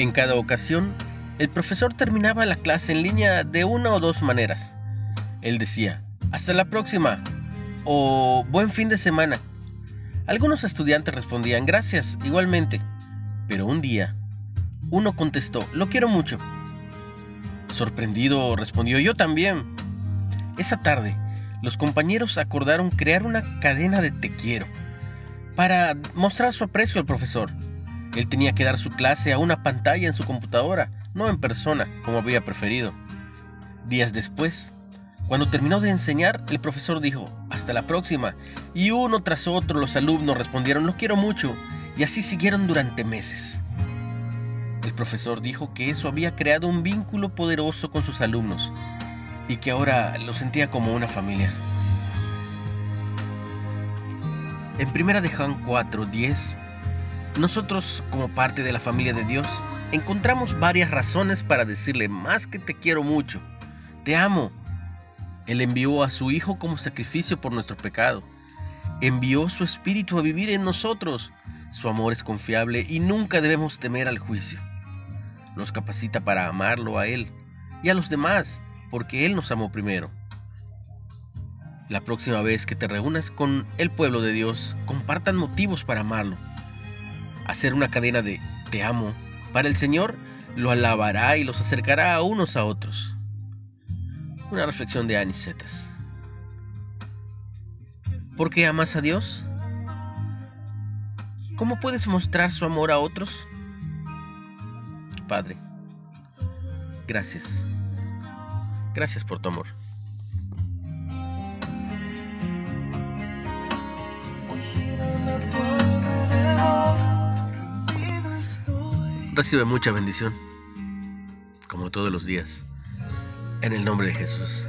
En cada ocasión, el profesor terminaba la clase en línea de una o dos maneras. Él decía, hasta la próxima o buen fin de semana. Algunos estudiantes respondían, gracias, igualmente. Pero un día, uno contestó, lo quiero mucho. Sorprendido respondió, yo también. Esa tarde, los compañeros acordaron crear una cadena de te quiero para mostrar su aprecio al profesor. Él tenía que dar su clase a una pantalla en su computadora, no en persona, como había preferido. Días después, cuando terminó de enseñar, el profesor dijo, hasta la próxima, y uno tras otro los alumnos respondieron, lo quiero mucho, y así siguieron durante meses. El profesor dijo que eso había creado un vínculo poderoso con sus alumnos, y que ahora lo sentía como una familia. En primera de Juan 4:10, nosotros como parte de la familia de Dios encontramos varias razones para decirle más que te quiero mucho, te amo. Él envió a su Hijo como sacrificio por nuestro pecado. Envió su Espíritu a vivir en nosotros. Su amor es confiable y nunca debemos temer al juicio. Nos capacita para amarlo a Él y a los demás, porque Él nos amó primero. La próxima vez que te reúnas con el pueblo de Dios, compartan motivos para amarlo. Hacer una cadena de te amo para el Señor lo alabará y los acercará a unos a otros. Una reflexión de Anicetas. ¿Por qué amas a Dios? ¿Cómo puedes mostrar su amor a otros? Padre, gracias. Gracias por tu amor. Recibe mucha bendición, como todos los días, en el nombre de Jesús.